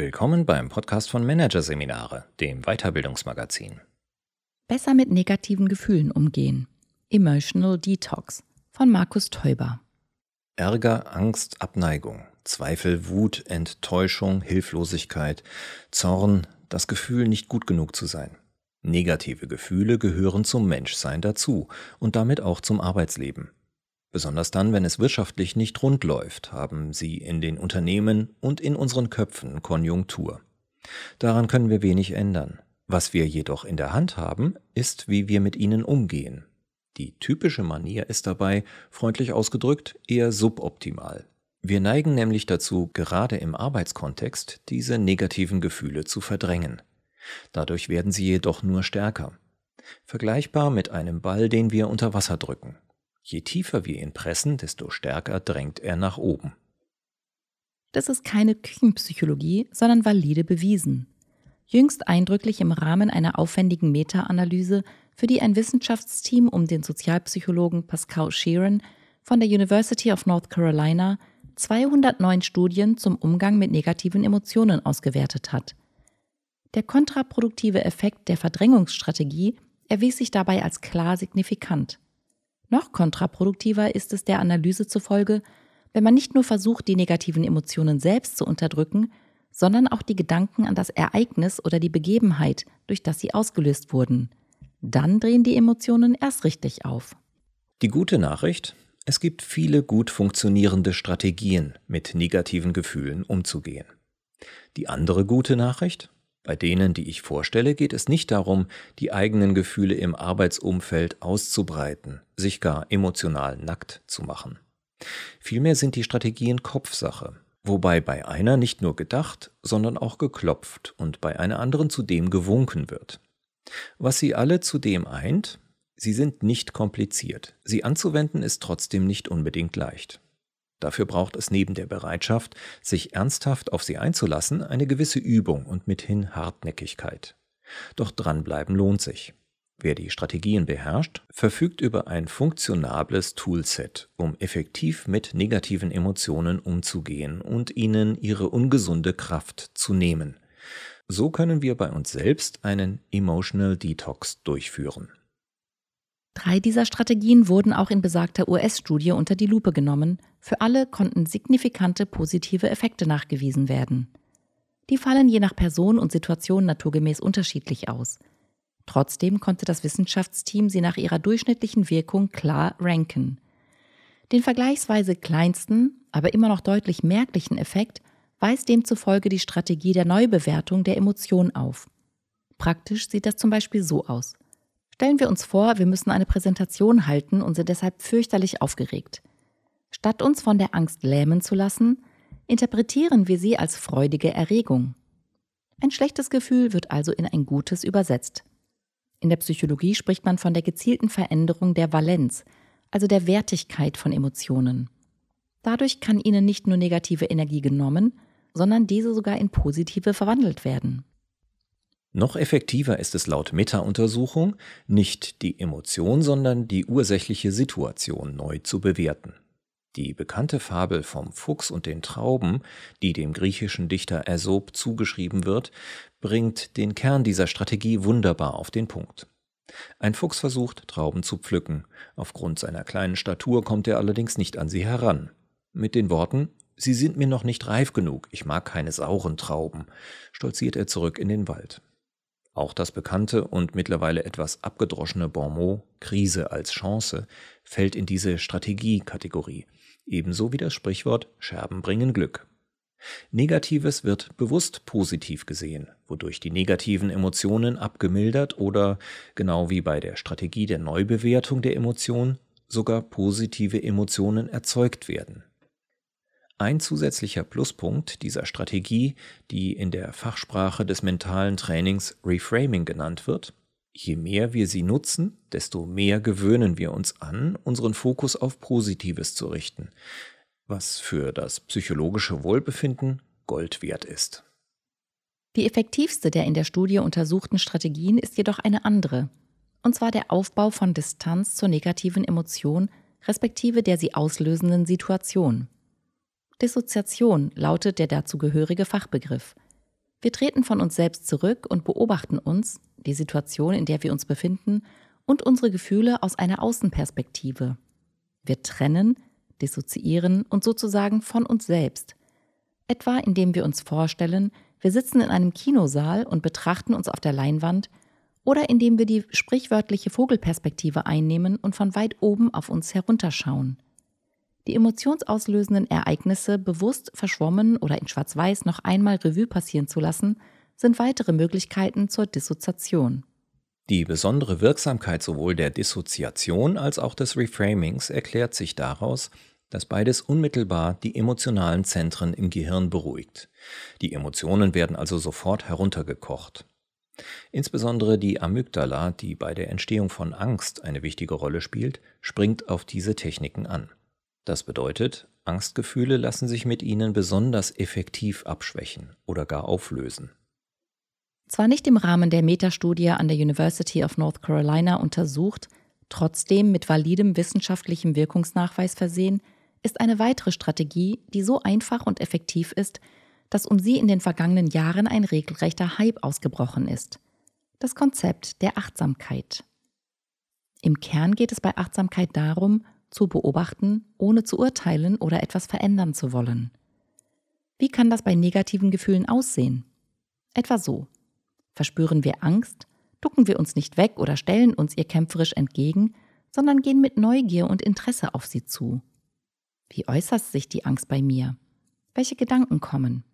Willkommen beim Podcast von Managerseminare, dem Weiterbildungsmagazin. Besser mit negativen Gefühlen umgehen. Emotional Detox von Markus Teuber. Ärger, Angst, Abneigung, Zweifel, Wut, Enttäuschung, Hilflosigkeit, Zorn, das Gefühl, nicht gut genug zu sein. Negative Gefühle gehören zum Menschsein dazu und damit auch zum Arbeitsleben. Besonders dann, wenn es wirtschaftlich nicht rund läuft, haben sie in den Unternehmen und in unseren Köpfen Konjunktur. Daran können wir wenig ändern. Was wir jedoch in der Hand haben, ist, wie wir mit ihnen umgehen. Die typische Manier ist dabei, freundlich ausgedrückt, eher suboptimal. Wir neigen nämlich dazu, gerade im Arbeitskontext diese negativen Gefühle zu verdrängen. Dadurch werden sie jedoch nur stärker. Vergleichbar mit einem Ball, den wir unter Wasser drücken. Je tiefer wir ihn pressen, desto stärker drängt er nach oben. Das ist keine Küchenpsychologie, sondern valide bewiesen. Jüngst eindrücklich im Rahmen einer aufwendigen Meta-Analyse, für die ein Wissenschaftsteam um den Sozialpsychologen Pascal Sheeran von der University of North Carolina 209 Studien zum Umgang mit negativen Emotionen ausgewertet hat. Der kontraproduktive Effekt der Verdrängungsstrategie erwies sich dabei als klar signifikant. Noch kontraproduktiver ist es der Analyse zufolge, wenn man nicht nur versucht, die negativen Emotionen selbst zu unterdrücken, sondern auch die Gedanken an das Ereignis oder die Begebenheit, durch das sie ausgelöst wurden. Dann drehen die Emotionen erst richtig auf. Die gute Nachricht, es gibt viele gut funktionierende Strategien, mit negativen Gefühlen umzugehen. Die andere gute Nachricht, bei denen, die ich vorstelle, geht es nicht darum, die eigenen Gefühle im Arbeitsumfeld auszubreiten, sich gar emotional nackt zu machen. Vielmehr sind die Strategien Kopfsache, wobei bei einer nicht nur gedacht, sondern auch geklopft und bei einer anderen zudem gewunken wird. Was sie alle zudem eint, sie sind nicht kompliziert, sie anzuwenden ist trotzdem nicht unbedingt leicht. Dafür braucht es neben der Bereitschaft, sich ernsthaft auf sie einzulassen, eine gewisse Übung und mithin Hartnäckigkeit. Doch dranbleiben lohnt sich. Wer die Strategien beherrscht, verfügt über ein funktionables Toolset, um effektiv mit negativen Emotionen umzugehen und ihnen ihre ungesunde Kraft zu nehmen. So können wir bei uns selbst einen Emotional Detox durchführen. Drei dieser Strategien wurden auch in besagter US-Studie unter die Lupe genommen. Für alle konnten signifikante positive Effekte nachgewiesen werden. Die fallen je nach Person und Situation naturgemäß unterschiedlich aus. Trotzdem konnte das Wissenschaftsteam sie nach ihrer durchschnittlichen Wirkung klar ranken. Den vergleichsweise kleinsten, aber immer noch deutlich merklichen Effekt weist demzufolge die Strategie der Neubewertung der Emotion auf. Praktisch sieht das zum Beispiel so aus. Stellen wir uns vor, wir müssen eine Präsentation halten und sind deshalb fürchterlich aufgeregt. Statt uns von der Angst lähmen zu lassen, interpretieren wir sie als freudige Erregung. Ein schlechtes Gefühl wird also in ein gutes übersetzt. In der Psychologie spricht man von der gezielten Veränderung der Valenz, also der Wertigkeit von Emotionen. Dadurch kann ihnen nicht nur negative Energie genommen, sondern diese sogar in positive verwandelt werden. Noch effektiver ist es laut Meta-Untersuchung, nicht die Emotion, sondern die ursächliche Situation neu zu bewerten. Die bekannte Fabel vom Fuchs und den Trauben, die dem griechischen Dichter Aesop zugeschrieben wird, bringt den Kern dieser Strategie wunderbar auf den Punkt. Ein Fuchs versucht, Trauben zu pflücken. Aufgrund seiner kleinen Statur kommt er allerdings nicht an sie heran. Mit den Worten Sie sind mir noch nicht reif genug, ich mag keine sauren Trauben, stolziert er zurück in den Wald. Auch das bekannte und mittlerweile etwas abgedroschene Bonmot Krise als Chance fällt in diese Strategiekategorie, ebenso wie das Sprichwort Scherben bringen Glück. Negatives wird bewusst positiv gesehen, wodurch die negativen Emotionen abgemildert oder, genau wie bei der Strategie der Neubewertung der Emotion, sogar positive Emotionen erzeugt werden. Ein zusätzlicher Pluspunkt dieser Strategie, die in der Fachsprache des mentalen Trainings Reframing genannt wird, je mehr wir sie nutzen, desto mehr gewöhnen wir uns an, unseren Fokus auf Positives zu richten, was für das psychologische Wohlbefinden Gold wert ist. Die effektivste der in der Studie untersuchten Strategien ist jedoch eine andere, und zwar der Aufbau von Distanz zur negativen Emotion respektive der sie auslösenden Situation. Dissoziation lautet der dazugehörige Fachbegriff. Wir treten von uns selbst zurück und beobachten uns, die Situation, in der wir uns befinden, und unsere Gefühle aus einer Außenperspektive. Wir trennen, dissoziieren und sozusagen von uns selbst. Etwa indem wir uns vorstellen, wir sitzen in einem Kinosaal und betrachten uns auf der Leinwand, oder indem wir die sprichwörtliche Vogelperspektive einnehmen und von weit oben auf uns herunterschauen. Die emotionsauslösenden Ereignisse bewusst verschwommen oder in Schwarz-Weiß noch einmal Revue passieren zu lassen, sind weitere Möglichkeiten zur Dissoziation. Die besondere Wirksamkeit sowohl der Dissoziation als auch des Reframings erklärt sich daraus, dass beides unmittelbar die emotionalen Zentren im Gehirn beruhigt. Die Emotionen werden also sofort heruntergekocht. Insbesondere die Amygdala, die bei der Entstehung von Angst eine wichtige Rolle spielt, springt auf diese Techniken an. Das bedeutet, Angstgefühle lassen sich mit ihnen besonders effektiv abschwächen oder gar auflösen. Zwar nicht im Rahmen der Metastudie an der University of North Carolina untersucht, trotzdem mit validem wissenschaftlichem Wirkungsnachweis versehen, ist eine weitere Strategie, die so einfach und effektiv ist, dass um sie in den vergangenen Jahren ein regelrechter Hype ausgebrochen ist. Das Konzept der Achtsamkeit. Im Kern geht es bei Achtsamkeit darum, zu beobachten, ohne zu urteilen oder etwas verändern zu wollen. Wie kann das bei negativen Gefühlen aussehen? Etwa so. Verspüren wir Angst, ducken wir uns nicht weg oder stellen uns ihr kämpferisch entgegen, sondern gehen mit Neugier und Interesse auf sie zu. Wie äußert sich die Angst bei mir? Welche Gedanken kommen?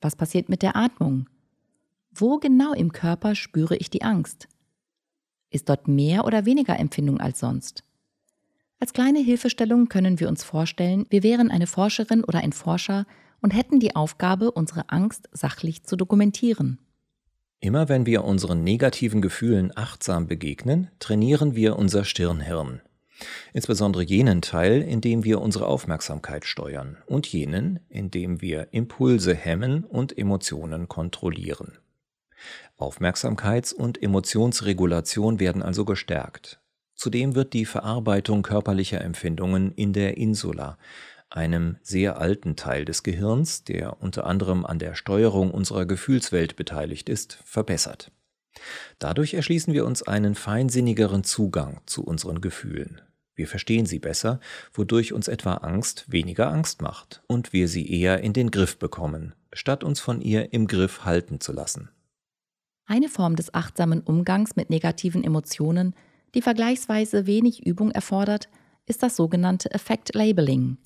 Was passiert mit der Atmung? Wo genau im Körper spüre ich die Angst? Ist dort mehr oder weniger Empfindung als sonst? Als kleine Hilfestellung können wir uns vorstellen, wir wären eine Forscherin oder ein Forscher und hätten die Aufgabe, unsere Angst sachlich zu dokumentieren. Immer wenn wir unseren negativen Gefühlen achtsam begegnen, trainieren wir unser Stirnhirn. Insbesondere jenen Teil, in dem wir unsere Aufmerksamkeit steuern und jenen, in dem wir Impulse hemmen und Emotionen kontrollieren. Aufmerksamkeits- und Emotionsregulation werden also gestärkt. Zudem wird die Verarbeitung körperlicher Empfindungen in der Insula, einem sehr alten Teil des Gehirns, der unter anderem an der Steuerung unserer Gefühlswelt beteiligt ist, verbessert. Dadurch erschließen wir uns einen feinsinnigeren Zugang zu unseren Gefühlen. Wir verstehen sie besser, wodurch uns etwa Angst weniger Angst macht und wir sie eher in den Griff bekommen, statt uns von ihr im Griff halten zu lassen. Eine Form des achtsamen Umgangs mit negativen Emotionen, die vergleichsweise wenig Übung erfordert, ist das sogenannte Effect Labeling.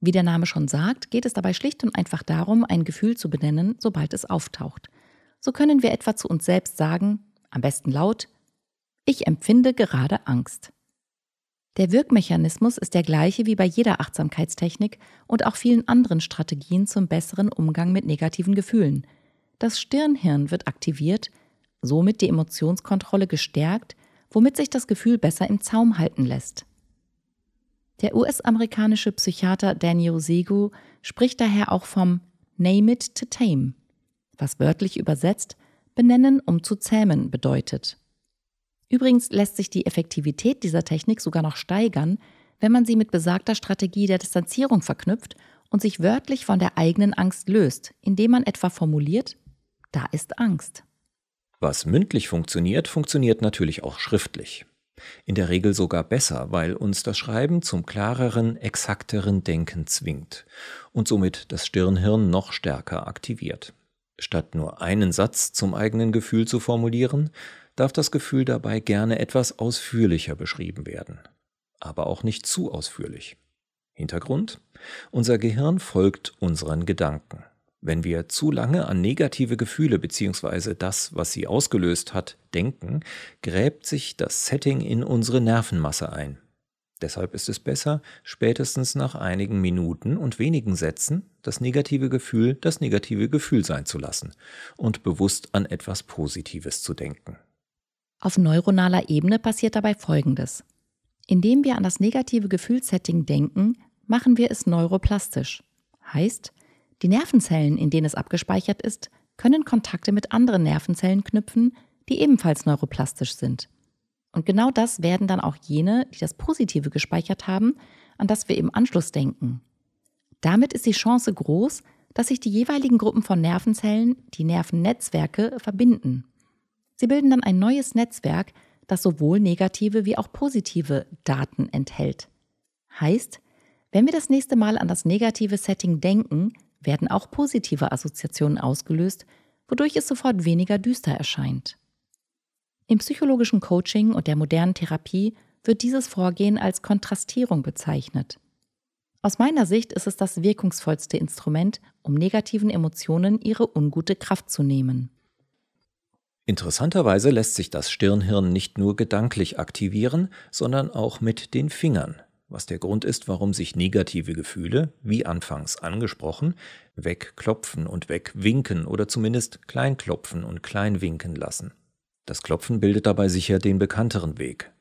Wie der Name schon sagt, geht es dabei schlicht und einfach darum, ein Gefühl zu benennen, sobald es auftaucht. So können wir etwa zu uns selbst sagen, am besten laut, ich empfinde gerade Angst. Der Wirkmechanismus ist der gleiche wie bei jeder Achtsamkeitstechnik und auch vielen anderen Strategien zum besseren Umgang mit negativen Gefühlen. Das Stirnhirn wird aktiviert, somit die Emotionskontrolle gestärkt, womit sich das Gefühl besser im Zaum halten lässt. Der US-amerikanische Psychiater Daniel Segu spricht daher auch vom Name it to tame, was wörtlich übersetzt benennen, um zu zähmen bedeutet. Übrigens lässt sich die Effektivität dieser Technik sogar noch steigern, wenn man sie mit besagter Strategie der Distanzierung verknüpft und sich wörtlich von der eigenen Angst löst, indem man etwa formuliert, da ist Angst. Was mündlich funktioniert, funktioniert natürlich auch schriftlich. In der Regel sogar besser, weil uns das Schreiben zum klareren, exakteren Denken zwingt und somit das Stirnhirn noch stärker aktiviert. Statt nur einen Satz zum eigenen Gefühl zu formulieren, darf das Gefühl dabei gerne etwas ausführlicher beschrieben werden, aber auch nicht zu ausführlich. Hintergrund? Unser Gehirn folgt unseren Gedanken. Wenn wir zu lange an negative Gefühle bzw. das, was sie ausgelöst hat, denken, gräbt sich das Setting in unsere Nervenmasse ein. Deshalb ist es besser, spätestens nach einigen Minuten und wenigen Sätzen das negative Gefühl das negative Gefühl sein zu lassen und bewusst an etwas Positives zu denken. Auf neuronaler Ebene passiert dabei Folgendes. Indem wir an das negative Gefühlssetting denken, machen wir es neuroplastisch. Heißt, die Nervenzellen, in denen es abgespeichert ist, können Kontakte mit anderen Nervenzellen knüpfen, die ebenfalls neuroplastisch sind. Und genau das werden dann auch jene, die das Positive gespeichert haben, an das wir im Anschluss denken. Damit ist die Chance groß, dass sich die jeweiligen Gruppen von Nervenzellen, die Nervennetzwerke, verbinden. Sie bilden dann ein neues Netzwerk, das sowohl negative wie auch positive Daten enthält. Heißt, wenn wir das nächste Mal an das negative Setting denken, werden auch positive Assoziationen ausgelöst, wodurch es sofort weniger düster erscheint. Im psychologischen Coaching und der modernen Therapie wird dieses Vorgehen als Kontrastierung bezeichnet. Aus meiner Sicht ist es das wirkungsvollste Instrument, um negativen Emotionen ihre ungute Kraft zu nehmen. Interessanterweise lässt sich das Stirnhirn nicht nur gedanklich aktivieren, sondern auch mit den Fingern, was der Grund ist, warum sich negative Gefühle, wie anfangs angesprochen, wegklopfen und wegwinken oder zumindest kleinklopfen und kleinwinken lassen. Das Klopfen bildet dabei sicher den bekannteren Weg.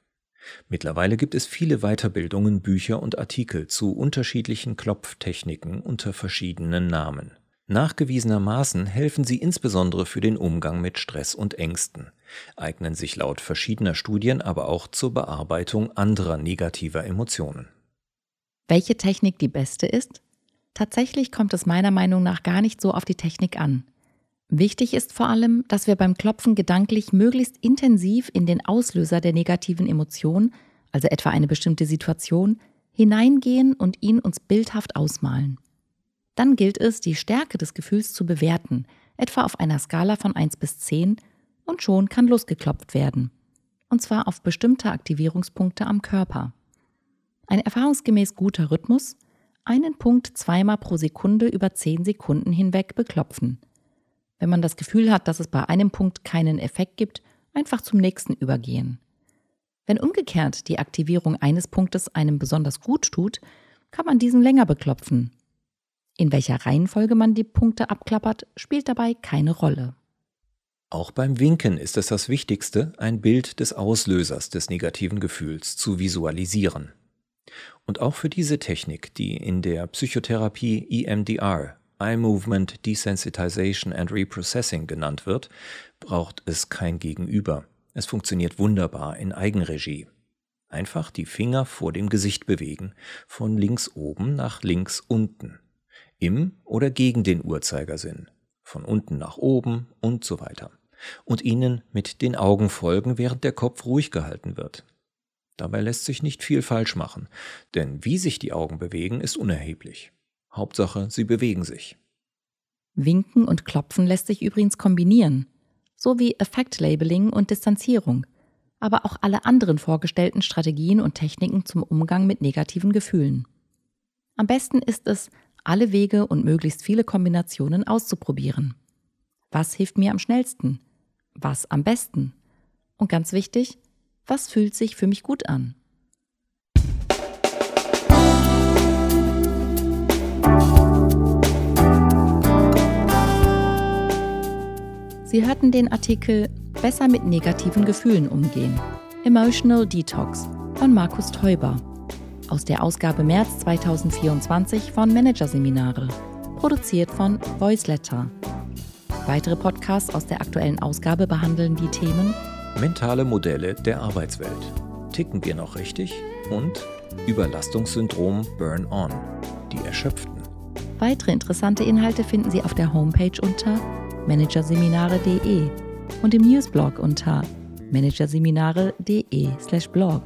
Mittlerweile gibt es viele Weiterbildungen, Bücher und Artikel zu unterschiedlichen Klopftechniken unter verschiedenen Namen. Nachgewiesenermaßen helfen sie insbesondere für den Umgang mit Stress und Ängsten, eignen sich laut verschiedener Studien aber auch zur Bearbeitung anderer negativer Emotionen. Welche Technik die beste ist? Tatsächlich kommt es meiner Meinung nach gar nicht so auf die Technik an. Wichtig ist vor allem, dass wir beim Klopfen gedanklich möglichst intensiv in den Auslöser der negativen Emotion, also etwa eine bestimmte Situation, hineingehen und ihn uns bildhaft ausmalen. Dann gilt es, die Stärke des Gefühls zu bewerten, etwa auf einer Skala von 1 bis 10, und schon kann losgeklopft werden. Und zwar auf bestimmte Aktivierungspunkte am Körper. Ein erfahrungsgemäß guter Rhythmus, einen Punkt zweimal pro Sekunde über 10 Sekunden hinweg beklopfen. Wenn man das Gefühl hat, dass es bei einem Punkt keinen Effekt gibt, einfach zum nächsten übergehen. Wenn umgekehrt die Aktivierung eines Punktes einem besonders gut tut, kann man diesen länger beklopfen in welcher Reihenfolge man die Punkte abklappert, spielt dabei keine Rolle. Auch beim Winken ist es das Wichtigste, ein Bild des Auslösers des negativen Gefühls zu visualisieren. Und auch für diese Technik, die in der Psychotherapie EMDR, Eye Movement Desensitization and Reprocessing genannt wird, braucht es kein Gegenüber. Es funktioniert wunderbar in Eigenregie. Einfach die Finger vor dem Gesicht bewegen, von links oben nach links unten im oder gegen den Uhrzeigersinn, von unten nach oben und so weiter, und ihnen mit den Augen folgen, während der Kopf ruhig gehalten wird. Dabei lässt sich nicht viel falsch machen, denn wie sich die Augen bewegen, ist unerheblich. Hauptsache, sie bewegen sich. Winken und Klopfen lässt sich übrigens kombinieren, so wie Effektlabeling und Distanzierung, aber auch alle anderen vorgestellten Strategien und Techniken zum Umgang mit negativen Gefühlen. Am besten ist es, alle Wege und möglichst viele Kombinationen auszuprobieren. Was hilft mir am schnellsten? Was am besten? Und ganz wichtig, was fühlt sich für mich gut an? Sie hörten den Artikel Besser mit negativen Gefühlen umgehen. Emotional Detox von Markus Teuber aus der Ausgabe März 2024 von Managerseminare, produziert von Voiceletter. Weitere Podcasts aus der aktuellen Ausgabe behandeln die Themen Mentale Modelle der Arbeitswelt. Ticken wir noch richtig? Und Überlastungssyndrom Burn-On. Die Erschöpften. Weitere interessante Inhalte finden Sie auf der Homepage unter managerseminare.de und im Newsblog unter managerseminare.de/blog.